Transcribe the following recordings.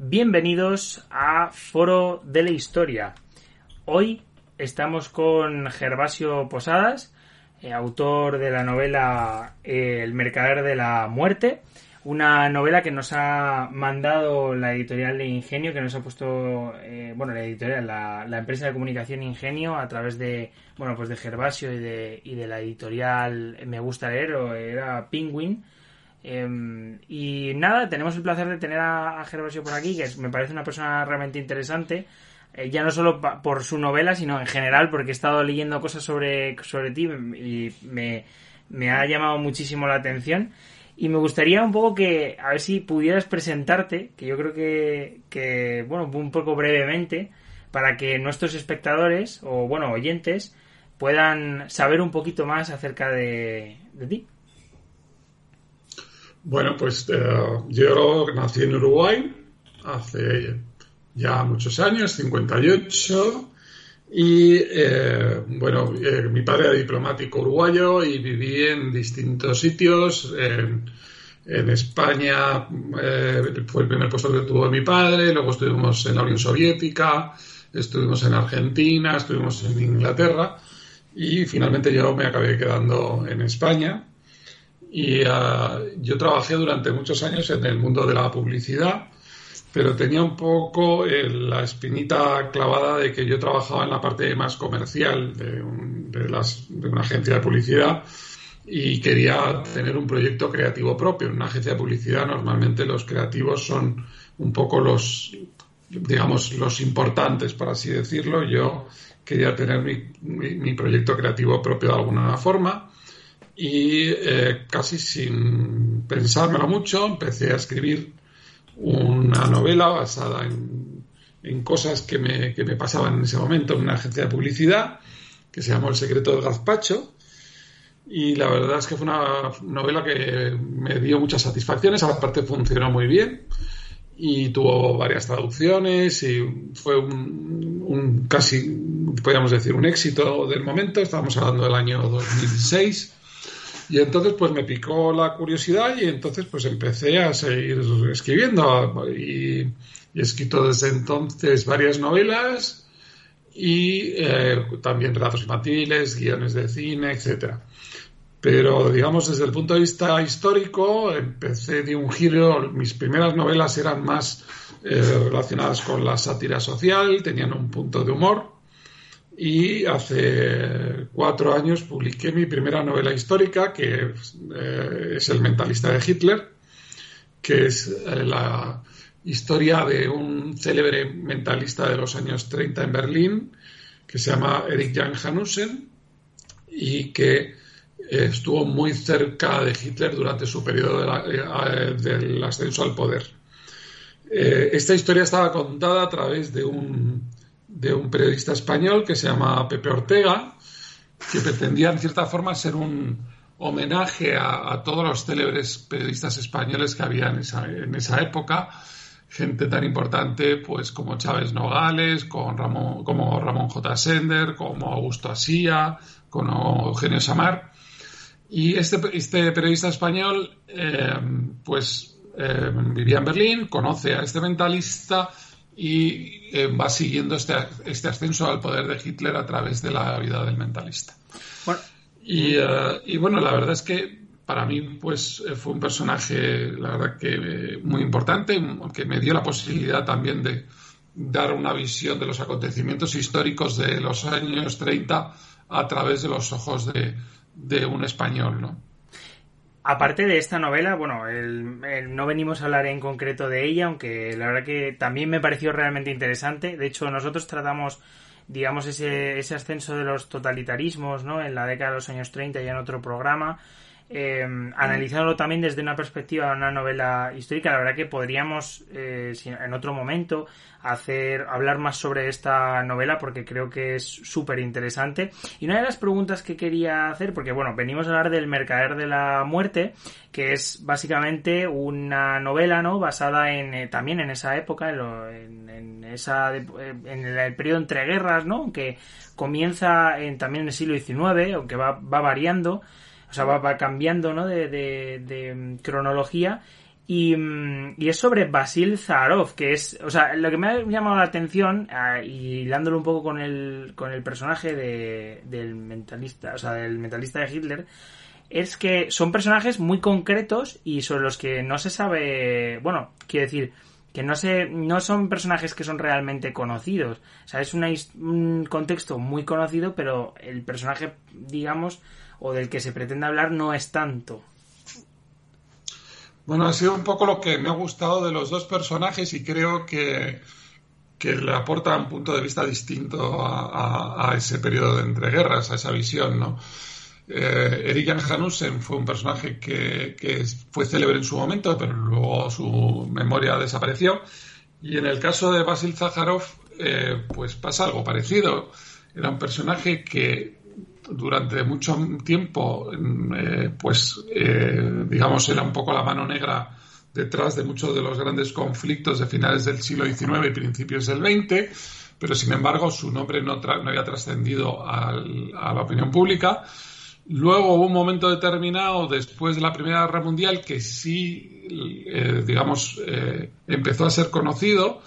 Bienvenidos a Foro de la Historia. Hoy estamos con Gervasio Posadas, eh, autor de la novela El Mercader de la Muerte, una novela que nos ha mandado la editorial de Ingenio, que nos ha puesto, eh, bueno, la editorial, la, la, empresa de comunicación Ingenio, a través de, bueno, pues de Gervasio y de, y de la editorial Me Gusta Leer, o era Penguin. Eh, y nada, tenemos el placer de tener a, a, Gervasio por aquí, que me parece una persona realmente interesante, eh, ya no solo por su novela, sino en general, porque he estado leyendo cosas sobre, sobre ti y me, me ha llamado muchísimo la atención. Y me gustaría un poco que, a ver si pudieras presentarte, que yo creo que, que, bueno, un poco brevemente, para que nuestros espectadores, o bueno, oyentes, puedan saber un poquito más acerca de, de ti. Bueno, pues uh, yo nací en Uruguay hace ya muchos años, 58, y eh, bueno, eh, mi padre era diplomático uruguayo y viví en distintos sitios. En, en España eh, fue el primer puesto que tuvo mi padre, luego estuvimos en la Unión Soviética, estuvimos en Argentina, estuvimos en Inglaterra y finalmente yo me acabé quedando en España. Y uh, yo trabajé durante muchos años en el mundo de la publicidad pero tenía un poco eh, la espinita clavada de que yo trabajaba en la parte más comercial de, un, de, una agencia de publicidad y quería tener un proyecto creativo propio. En una agencia de publicidad normalmente los creativos son un poco los, digamos, los importantes, por así decirlo. Yo quería tener mi proyecto creativo propio de alguna forma y eh, casi sin pensármelo mucho empecé a escribir una novela basada en, en cosas que me, que me, pasaban en ese momento en una agencia de publicidad que se llamó El secreto del gazpacho. Y la verdad es que fue una novela que me dio muchas satisfacciones, aparte funcionó muy bien y tuvo varias traducciones y fue un, un casi, podríamos decir, un éxito del momento. Estábamos hablando del año 2006 y entonces pues me picó la curiosidad y entonces pues empecé a seguir escribiendo. Y, he escrito desde entonces varias novelas y eh, también relatos infantiles, guiones de cine, etcétera. Pero digamos desde el punto de vista histórico empecé de un giro, mis primeras novelas eran más eh, relacionadas con la sátira social, tenían un punto de humor y hace cuatro años publiqué mi primera novela histórica, que eh, es El mentalista de Hitler, que es eh, la historia de un célebre mentalista de los años 30 en Berlín, que se llama Erich Jan Hanussen, y que eh, estuvo muy cerca de Hitler durante su periodo del ascenso al poder. Esta historia estaba contada a través de un de un periodista español que se llama Pepe Ortega, que pretendía en cierta forma ser un homenaje a, todos los célebres periodistas españoles que había en esa, en esa, época, gente tan importante pues como Chávez Nogales, con Ramón, como Ramón J. Sender, como Augusto Asía, como Eugenio Samar. Y este, este periodista español eh, pues eh, vivía en Berlín, conoce a este mentalista, y eh, va siguiendo este, este, ascenso al poder de Hitler a través de la vida del mentalista. Bueno, y, uh, y, bueno, la verdad es que para mí pues eh, fue un personaje, la verdad que eh, muy importante, que me dio la posibilidad también de dar una visión de los acontecimientos históricos de los años 30 a través de los ojos de, de un español, ¿no? Aparte de esta novela, bueno, el, no venimos a hablar en concreto de ella, aunque la verdad que también me pareció realmente interesante. De hecho, nosotros tratamos, digamos, ese, ese ascenso de los totalitarismos, ¿no? En la década de los años 30 ya en otro programa. Eh, analizándolo también desde una perspectiva de una novela histórica, la verdad que podríamos eh, en otro momento hacer hablar más sobre esta novela porque creo que es súper interesante. Y una de las preguntas que quería hacer, porque bueno, venimos a hablar del Mercader de la Muerte, que es básicamente una novela, ¿no? Basada en eh, también en esa época, en, en, esa eh, en el, periodo entre guerras, ¿no? Que comienza en, también en el siglo XIX, aunque va, va variando o sea, va, cambiando, ¿no? De, de, mm, cronología. Y, mm, y, es sobre Basil Zarov, que es, o sea, lo que me ha llamado la atención, ah, y dándolo un poco con el, con el personaje de, del mentalista, o sea, del mentalista de Hitler, es que son personajes muy concretos y sobre los que no se sabe, bueno, quiero decir, que no se, no son personajes que son realmente conocidos. O sea, es un contexto muy conocido, pero el personaje, digamos, o del que se pretende hablar no es tanto. Bueno, ha sido un poco lo que me ha gustado de los dos personajes y creo que, que le aporta un punto de vista distinto a, ese periodo de entreguerras, a esa visión, ¿no? Eh, Erik fue un personaje que, fue célebre en su momento, pero luego su memoria desapareció. Y en el caso de Basil Zaharov, eh, pues pasa algo parecido. Era un personaje que durante mucho tiempo, eh, pues, eh, digamos, era un poco la mano negra detrás de muchos de los grandes conflictos de finales del siglo XIX y principios del XX, pero sin embargo su nombre no, no había trascendido a la opinión pública. Luego hubo un momento determinado, después de la Primera Guerra Mundial, que sí, eh, digamos, empezó a ser conocido,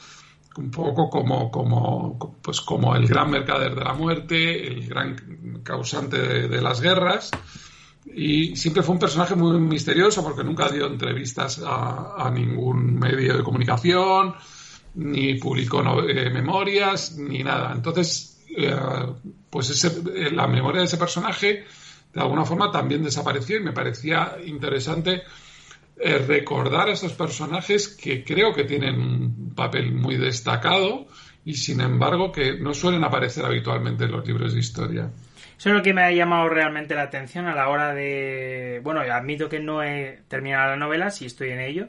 un poco como, como, pues como el gran mercader de la muerte, el gran causante de, las guerras. Y siempre fue un personaje muy misterioso porque nunca dio entrevistas a, ningún medio de comunicación, ni publicó eh, memorias, ni nada. Entonces, eh, pues eh, la memoria de ese personaje de alguna forma también desapareció y me parecía interesante recordar a estos personajes que creo que tienen un papel muy destacado y sin embargo que no suelen aparecer habitualmente en los libros de historia. Eso es lo que me ha llamado realmente la atención a la hora de... Bueno, admito que no he terminado la novela, sí estoy en ello,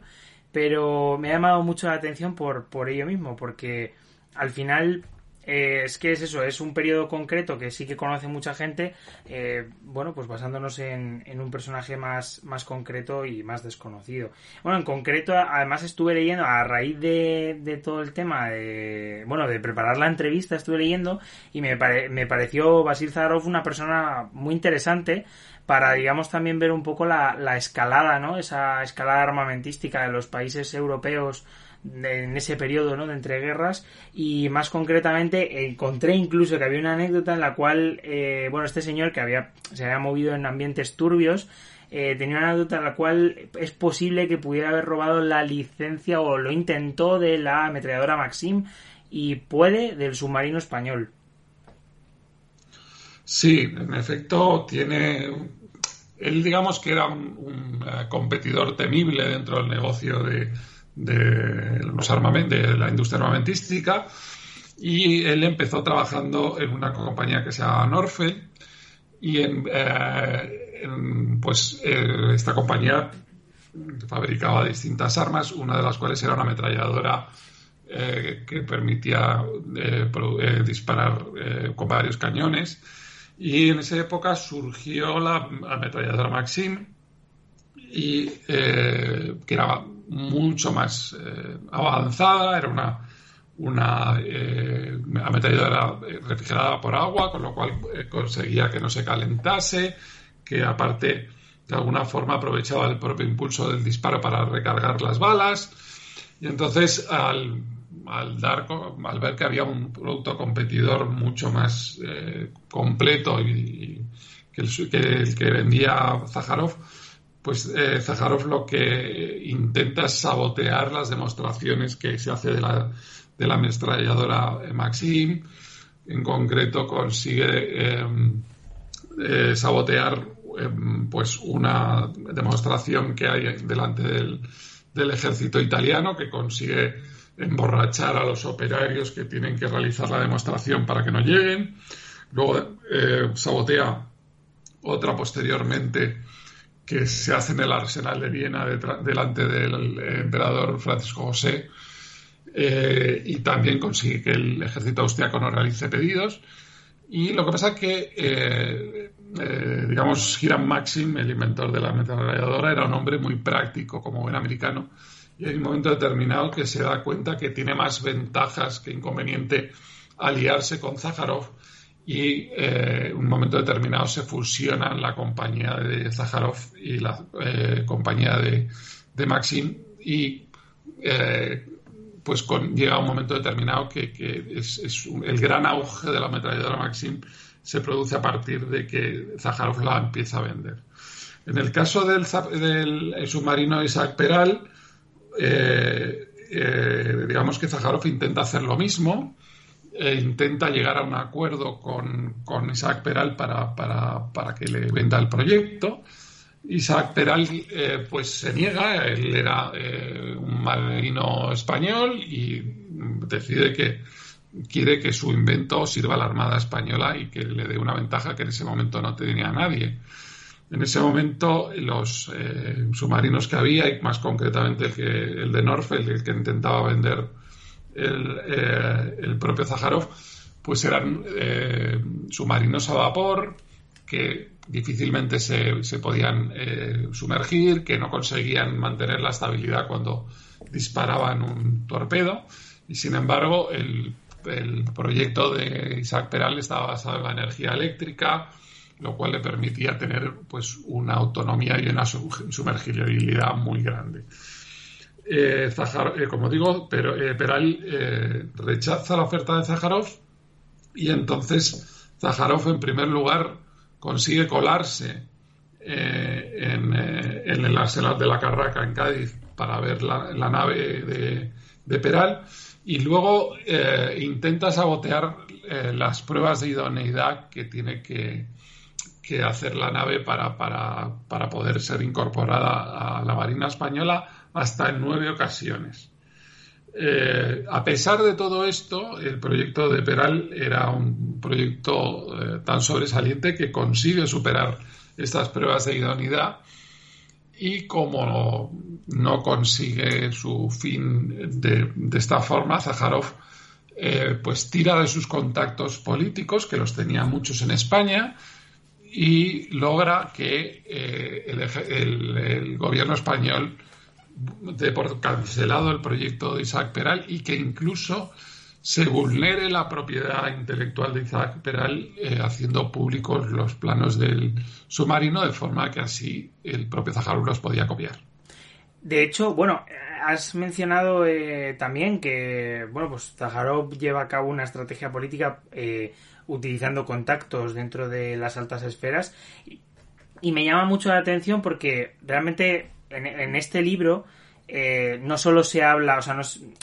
pero me ha llamado mucho la atención por, por ello mismo, porque al final eh, es que es eso, es un periodo concreto que sí que conoce mucha gente, eh, bueno, pues basándonos en, un personaje más, más concreto y más desconocido. Bueno, en concreto, además estuve leyendo, a raíz de, todo el tema de, bueno, de preparar la entrevista, estuve leyendo y me, me pareció Basil Zarov una persona muy interesante para, digamos, también ver un poco la, la escalada, ¿no? Esa escalada armamentística de los países europeos en ese periodo ¿no? de entreguerras y más concretamente encontré incluso que había una anécdota en la cual eh, bueno este señor que había se había movido en ambientes turbios eh, tenía una anécdota en la cual es posible que pudiera haber robado la licencia o lo intentó de la ametralladora Maxim y puede del submarino español sí en efecto tiene él digamos que era un eh, competidor temible dentro del negocio de de, los de la industria armamentística y él empezó trabajando en una compañía que se llama Norfe y en, eh, pues eh, esta compañía fabricaba distintas armas, una de las cuales era una ametralladora eh, que permitía disparar con varios cañones y en esa época surgió la ametralladora Maxim y que era mucho más eh, avanzada, era una, una eh, ametralladora refrigerada por agua, con lo cual eh, conseguía que no se calentase, que aparte de alguna forma aprovechaba el propio impulso del disparo para recargar las balas. Y entonces al, al dar, al ver que había un producto competidor mucho más completo y, que, el, que, el, que vendía Zaharov, pues eh, Zaharov lo que intenta es sabotear las demostraciones que se hace de la, de la ametralladora Maxim. En concreto consigue em, eh, sabotear em, pues una demostración que hay delante del, del, ejército italiano que consigue emborrachar a los operarios que tienen que realizar la demostración para que no lleguen. Luego eh, sabotea otra posteriormente que se hace en el arsenal de Viena delante del emperador Francisco José eh, y también consigue que el ejército austriaco no realice pedidos. Y lo que pasa es que, eh, eh, digamos, Hiram Maxim, el inventor de la ametralladora, era un hombre muy práctico, como buen americano, y hay un momento determinado que se da cuenta que tiene más ventajas que inconveniente aliarse con Zaharov y en un momento determinado se fusionan la compañía de Zaharov y la compañía de, de, Maxim y pues con, llega un momento determinado que, es, el gran auge de la ametralladora Maxim se produce a partir de que Zaharov la empieza a vender. En el caso del, submarino Isaac Peral, eh, eh, digamos que Zaharov intenta hacer lo mismo, e intenta llegar a un acuerdo con, Isaac Peral para, para, que le venda el proyecto. Isaac Peral eh, pues se niega, él era eh, un marino español y decide que quiere que su invento sirva a la Armada Española y que le dé una ventaja que en ese momento no tenía nadie. En ese momento los eh, submarinos que había, y más concretamente el, que, el de Norfolk, el que intentaba vender el, el propio Zaharov, pues eran submarinos a vapor que difícilmente se, se podían eh, sumergir, que no conseguían mantener la estabilidad cuando disparaban un torpedo. Y sin embargo, el, el proyecto de Isaac Peral estaba basado en la energía eléctrica, lo cual le permitía tener pues una autonomía y una sumergibilidad muy grande. Eh, eh, como digo, pero, Peral rechaza la oferta de Zaharov y entonces Zaharov, en primer lugar, consigue colarse eh, eh, en, el arsenal de la Carraca en Cádiz para ver la, nave de, Peral. Y luego eh, intenta sabotear las pruebas de idoneidad que tiene que, hacer la nave para, para, poder ser incorporada a la Marina Española hasta en nueve ocasiones. Eh, a pesar de todo esto, el proyecto de Peral era un proyecto eh, tan sobresaliente que consigue superar estas pruebas de idoneidad y como no, consigue su fin de, esta forma, Zaharov eh, pues tira de sus contactos políticos, que los tenía muchos en España, y logra que el gobierno español de por cancelado el proyecto de Isaac Peral y que incluso se vulnere la propiedad intelectual de Isaac Peral eh, haciendo públicos los planos del submarino de forma que así el propio Zaharov los podía copiar. De hecho, bueno, has mencionado eh, también que, bueno, pues Zaharov lleva a cabo una estrategia política eh, utilizando contactos dentro de las altas esferas y me llama mucho la atención porque realmente en, este libro eh, no solo se habla, o sea, no,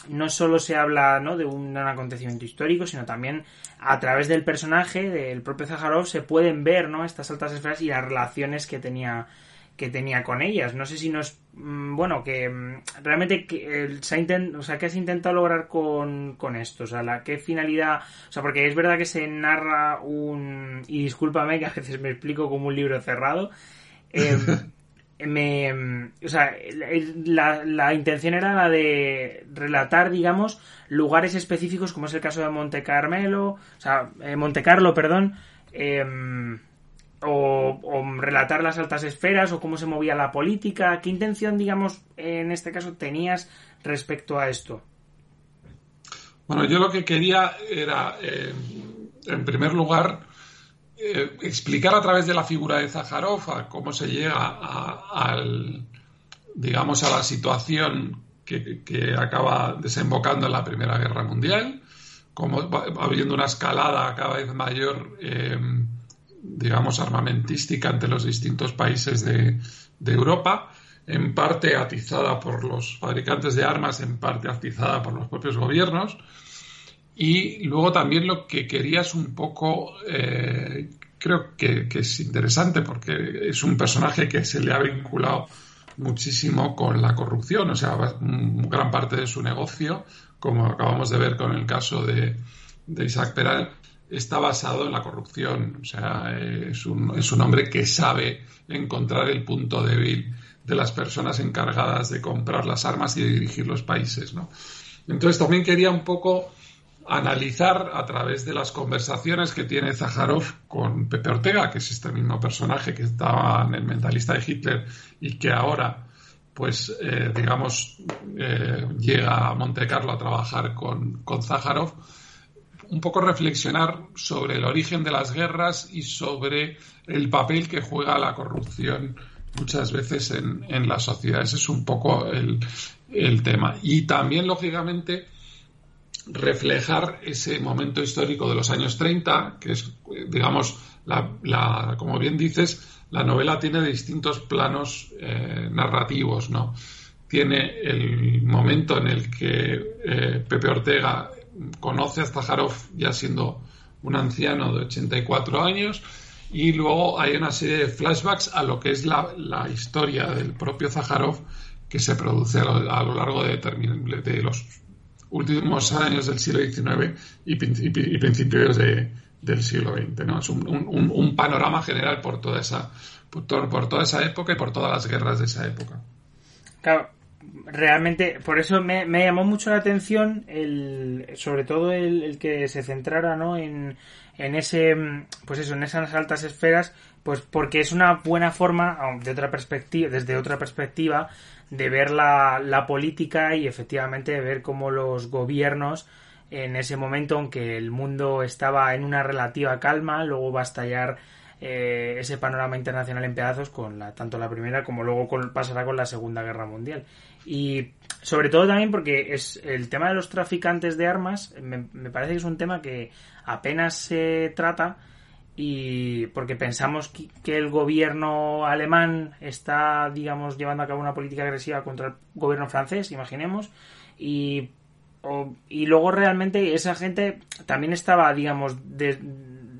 no solo se habla ¿no? de un, acontecimiento histórico, sino también a través del personaje, del propio Zaharov, se pueden ver ¿no? estas altas esferas y las relaciones que tenía que tenía con ellas. No sé si nos... Mm, bueno, que mm, realmente que, se ha o sea, ¿qué has intentado lograr con, con esto? O sea, la, ¿qué finalidad? O sea, porque es verdad que se narra un... Y discúlpame que a veces me explico como un libro cerrado. Eh, me, o sea, la, la, intención era la de relatar, digamos, lugares específicos, como es el caso de Monte Carmelo, o sea, eh, Monte Carlo, perdón, o, o, relatar las altas esferas, o cómo se movía la política. ¿Qué intención, digamos, en este caso tenías respecto a esto? Bueno, yo lo que quería era, eh, en primer lugar, eh, explicar a través de la figura de Zaharov cómo se llega a, digamos, a la situación que, acaba desembocando en la Primera Guerra Mundial, como habiendo una escalada cada vez mayor, em, digamos, armamentística entre los distintos países de Europa, en parte atizada por los fabricantes de armas, en parte atizada por los propios gobiernos y luego también lo que quería es un poco, eh, creo que, es interesante porque es un personaje que se le ha vinculado muchísimo con la corrupción, o sea, gran parte de su negocio, como acabamos de ver con el caso de, Isaac Peral, está basado en la corrupción. O sea, es un, es un hombre que sabe encontrar el punto débil de las personas encargadas de comprar las armas y de dirigir los países, ¿no? Entonces también quería un poco analizar a través de las conversaciones que tiene Zaharov con Pepe Ortega, que es este mismo personaje que estaba en el mentalista de Hitler y que ahora, pues, eh, digamos, eh, llega a Monte Carlo a trabajar con, con un poco reflexionar sobre el origen de las guerras y sobre el papel que juega la corrupción muchas veces en, en las sociedades. Es un poco el, el tema. Y también, lógicamente, reflejar ese momento histórico de los años 30, que es, digamos, la, como bien dices, la novela tiene distintos planos eh, narrativos, ¿no? Tiene el momento en el que eh, Pepe Ortega conoce a Zaharov ya siendo un anciano de 84 años y luego hay una serie de flashbacks a lo que es la, historia del propio Zaharov que se produce a lo, largo de, de los últimos años del siglo XIX y, principios del siglo XX. ¿no? Es un, panorama general por toda, esa, por, toda esa época y por todas las guerras de esa época. Claro, realmente, por eso me, llamó mucho la atención, el, sobre todo el, que se centrara ¿no? en, en ese pues eso en esas altas esferas pues porque es una buena forma de otra perspectiva desde otra perspectiva de ver la, la política y efectivamente de ver cómo los gobiernos en ese momento, aunque el mundo estaba en una relativa calma, luego va a estallar eh, ese panorama internacional en pedazos con la, tanto la primera como luego pasará con la segunda guerra mundial. Y sobre todo también porque es el tema de los traficantes de armas, me, parece que es un tema que apenas se trata y porque pensamos que el gobierno alemán está, digamos, llevando a cabo una política agresiva contra el gobierno francés, imaginemos, y, y luego realmente esa gente también estaba, digamos,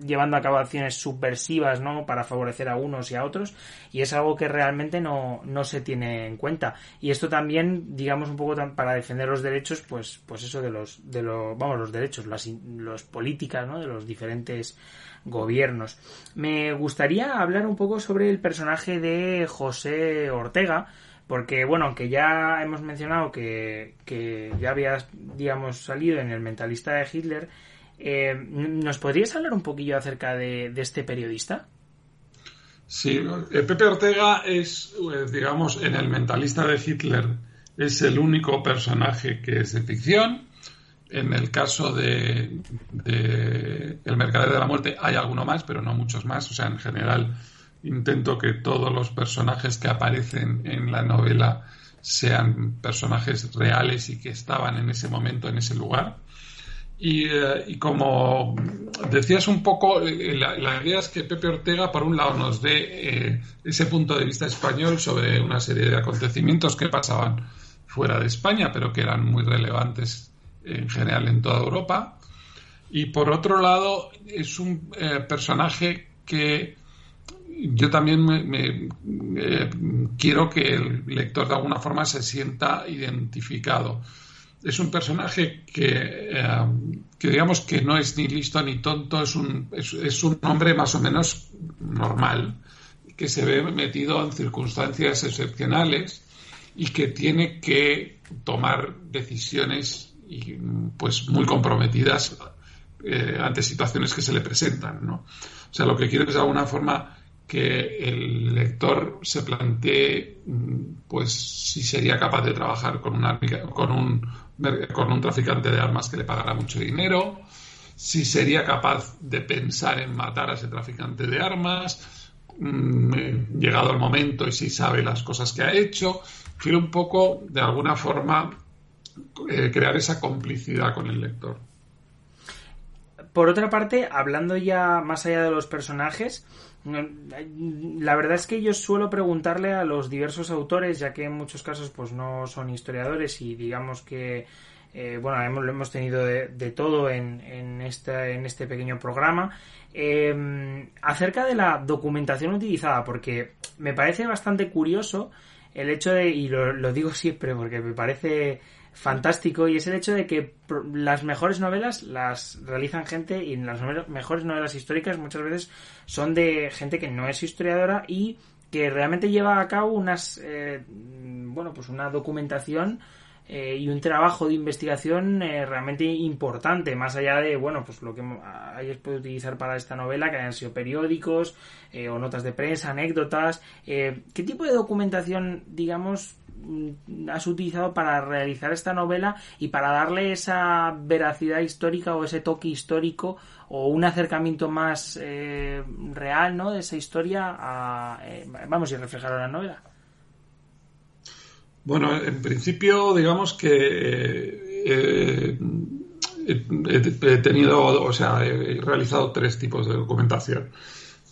llevando a cabo acciones subversivas, ¿no? Para favorecer a unos y a otros, y es algo que realmente no, no se tiene en cuenta. Y esto también, digamos, un poco para defender los derechos, pues, pues eso de los, de los, vamos, los derechos, las, los políticas, ¿no? De los diferentes gobiernos. Me gustaría hablar un poco sobre el personaje de José Ortega, porque bueno, aunque ya hemos mencionado que, ya había, digamos, salido en el mentalista de Hitler, eh, ¿nos podrías hablar un poquillo acerca de, este periodista? Sí, eh, Pepe Ortega es, pues, digamos, en el mentalista de Hitler, es el único personaje que es de ficción en el caso de, El Mercader de la Muerte hay alguno más, pero no muchos más. O sea, en general intento que todos los personajes que aparecen en la novela sean personajes reales y que estaban en ese momento, en ese lugar. Y, eh, como decías un poco, eh, la, idea es que Pepe Ortega, por un lado, nos dé eh, ese punto de vista español sobre una serie de acontecimientos que pasaban fuera de España, pero que eran muy relevantes en general en toda Europa. Y por otro lado, es un personaje que yo también me, quiero que el lector de alguna forma se sienta identificado. Es un personaje que, eh, que digamos que no es ni listo ni tonto, es un, es un hombre más o menos normal, que se ve metido en circunstancias excepcionales y que tiene que tomar decisiones y pues muy comprometidas eh, ante situaciones que se le presentan. ¿no? O sea, lo que quiero es de alguna forma que el lector se plantee pues si sería capaz de trabajar con, una, con, un, con un traficante de armas que le pagará mucho dinero, si sería capaz de pensar en matar a ese traficante de armas, mm, llegado el momento y si sabe las cosas que ha hecho. Quiero un poco, de alguna forma, eh, crear esa complicidad con el lector. Por otra parte, hablando ya más allá de los personajes, la verdad es que yo suelo preguntarle a los diversos autores, ya que en muchos casos pues no son historiadores y digamos que eh, bueno, hemos, lo hemos tenido de, todo en, en, este, en este pequeño programa, eh, acerca de la documentación utilizada, porque me parece bastante curioso el hecho de, y lo digo siempre porque me parece fantástico y es el hecho de que las mejores novelas las realizan gente y las mejores novelas históricas muchas veces son de gente que no es historiadora y que realmente lleva a cabo unas eh, bueno pues una documentación eh, y un trabajo de investigación eh, realmente importante, más allá de, bueno, pues lo que hayas puede utilizar para esta novela, que hayan sido periódicos eh, o notas de prensa, anécdotas. ¿Qué tipo de documentación, digamos, has utilizado para realizar esta novela y para darle esa veracidad histórica o ese toque histórico o un acercamiento más real, ¿no? De esa historia a, vamos, y reflejarlo en la novela? Bueno, en principio, digamos que eh, he tenido, o sea, he realizado tres tipos de documentación.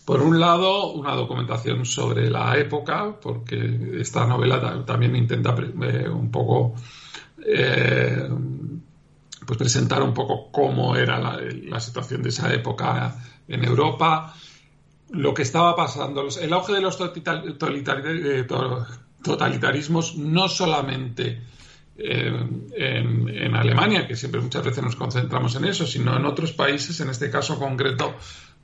Por un lado, una documentación sobre la época, porque esta novela también intenta eh, un poco eh, pues presentar un poco cómo era la, situación de esa época en Europa, lo que estaba pasando, el auge de los totalitarios totalitarismos no solamente eh, en, Alemania, que siempre muchas veces nos concentramos en eso, sino en otros países, en este caso concreto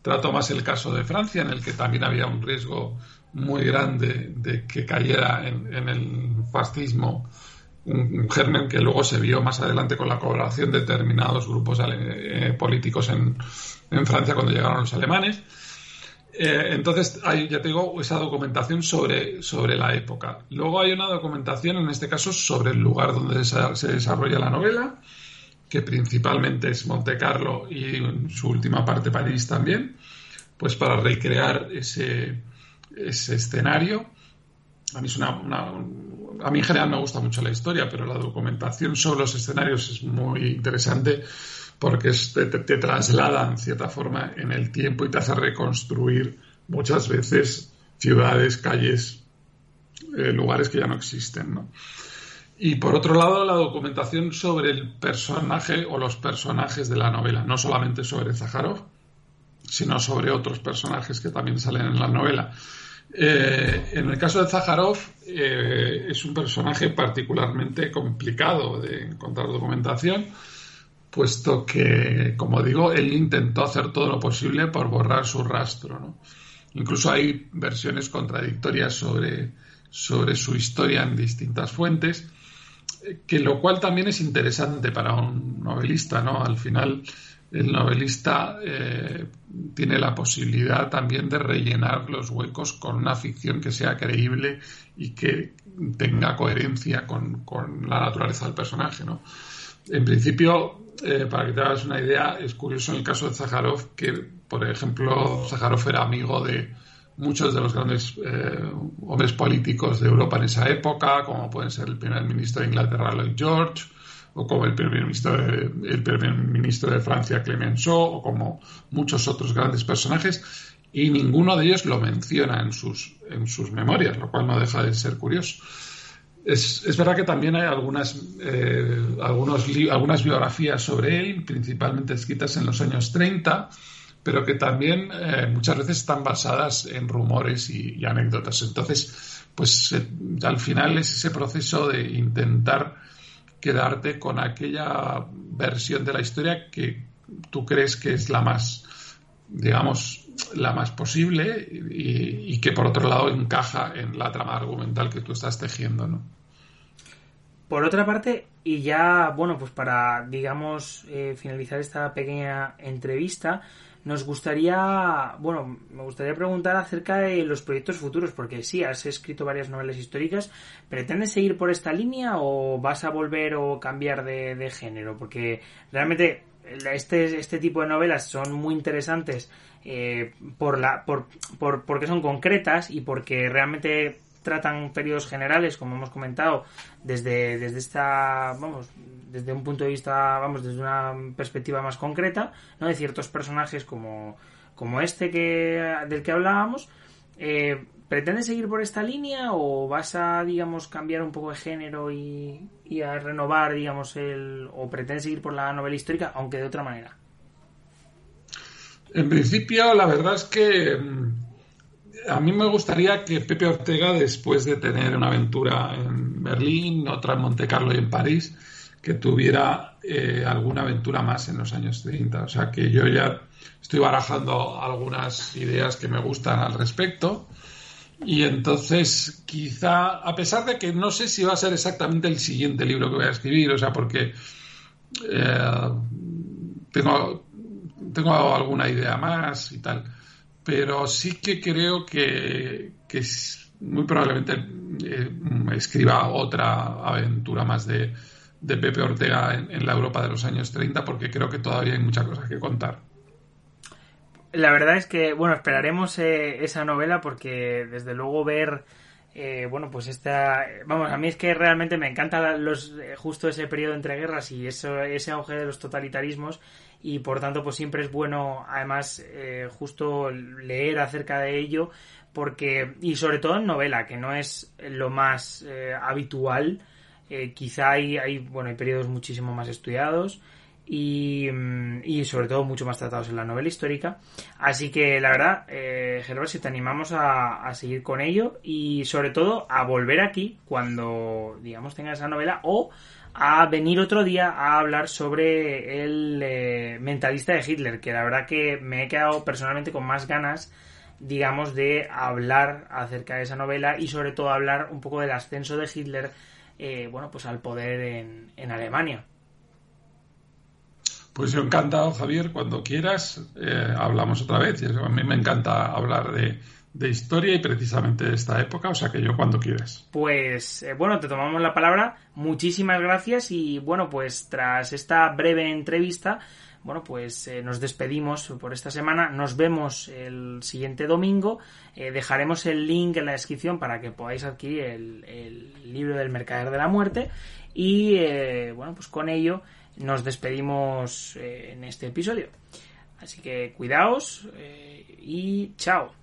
trato más el caso de Francia, en el que también había un riesgo muy grande de que cayera en, el fascismo un, germen que luego se vio más adelante con la colaboración de determinados grupos eh, políticos en, Francia cuando llegaron los alemanes. Eh, entonces, hay, ya te digo, esa documentación sobre, sobre la época. Luego hay una documentación, en este caso, sobre el lugar donde se, desarrolla la novela, que principalmente es Monte Carlo y su última parte París también, pues para recrear ese, ese escenario. A mí, en general me gusta mucho la historia, pero la documentación sobre los escenarios es muy interesante porque te, traslada en cierta forma en el tiempo y te hace reconstruir muchas veces ciudades, calles, eh, lugares que ya no existen. Y por otro lado, la documentación sobre el personaje o los personajes de la novela, no solamente sobre Zaharov, sino sobre otros personajes que también salen en la novela. Eh, en el caso de Zaharov, eh, es un personaje particularmente complicado de encontrar documentación puesto que, como digo, él intentó hacer todo lo posible por borrar su rastro. ¿no? Incluso hay versiones contradictorias sobre, sobre su historia en distintas fuentes, que lo cual también es interesante para un novelista. ¿no? Al final, el novelista eh, tiene la posibilidad también de rellenar los huecos con una ficción que sea creíble y que tenga coherencia con, con la naturaleza del personaje. ¿no? En principio, eh, para que te hagas una idea, es curioso en el caso de Zaharov que, por ejemplo, Zaharov era amigo de muchos de los grandes eh, hombres políticos de Europa en esa época, como pueden ser el primer ministro de Inglaterra, Lloyd George, o como el primer ministro de, el primer ministro de Francia, Clemenceau, o como muchos otros grandes personajes, y ninguno de ellos lo menciona en sus, en sus memorias, lo cual no deja de ser curioso. Es, es, verdad que también hay algunas, eh, algunos algunas biografías sobre él, principalmente escritas en los años 30, pero que también eh, muchas veces están basadas en rumores y, anécdotas. Entonces, pues eh, al final es ese proceso de intentar quedarte con aquella versión de la historia que tú crees que es la más, digamos, la más posible y, que por otro lado encaja en la trama argumental que tú estás tejiendo, ¿no? Por otra parte, y ya, bueno, pues para, digamos, eh, finalizar esta pequeña entrevista, nos gustaría, bueno, me gustaría preguntar acerca de los proyectos futuros, porque sí, has escrito varias novelas históricas, ¿pretendes seguir por esta línea o vas a volver o cambiar de, género? Porque realmente este, este tipo de novelas son muy interesantes eh, por la, por, por, porque son concretas y porque realmente tratan periodos generales, como hemos comentado, desde, desde esta, vamos, desde un punto de vista, vamos, desde una perspectiva más concreta, ¿no? De ciertos personajes como, como este que, del que hablábamos. Eh, ¿Pretendes seguir por esta línea o vas a, digamos, cambiar un poco de género y, a renovar, digamos, el. o pretendes seguir por la novela histórica, aunque de otra manera? En principio, la verdad es que mm, a mí me gustaría que Pepe Ortega, después de tener una aventura en Berlín, otra en Monte Carlo y en París, que tuviera eh, alguna aventura más en los años 30. O sea que yo ya estoy barajando algunas ideas que me gustan al respecto. Y entonces, quizá, a pesar de que no sé si va a ser exactamente el siguiente libro que voy a escribir, o sea, porque eh, tengo, tengo alguna idea más y tal, pero sí que creo que, que muy probablemente eh, escriba otra aventura más de, de Pepe Ortega en, la Europa de los años 30 porque creo que todavía hay muchas cosas que contar. La verdad es que, bueno, esperaremos eh, esa novela porque desde luego ver, eh, bueno, pues esta, vamos, a mí es que realmente me encanta los, justo ese periodo entre guerras y eso, ese auge de los totalitarismos y por tanto pues siempre es bueno además justo leer acerca de ello porque y sobre todo en novela que no es lo más habitual eh, quizá hay, hay, bueno, hay periodos muchísimo más estudiados y, mm, y, sobre todo mucho más tratados en la novela histórica. Así que la verdad, eh, Gervasio, te animamos a, a, seguir con ello y sobre todo a volver aquí cuando, digamos, tenga esa novela o a venir otro día a hablar sobre el eh, mentalista de Hitler, que la verdad que me he quedado personalmente con más ganas digamos, de hablar acerca de esa novela y sobre todo hablar un poco del ascenso de Hitler eh, bueno, pues al poder en, en, Alemania. Pues yo encantado, Javier, cuando quieras eh, hablamos otra vez. A mí me encanta hablar de, de, historia y precisamente de esta época, o sea que yo cuando quieras. Pues eh, bueno, te tomamos la palabra. Muchísimas gracias y bueno, pues tras esta breve entrevista bueno, pues eh, nos despedimos por esta semana. Nos vemos el siguiente domingo. Eh, dejaremos el link en la descripción para que podáis adquirir el, libro del Mercader de la Muerte. Y bueno, pues con ello nos despedimos en este episodio. Así que cuidaos y chao.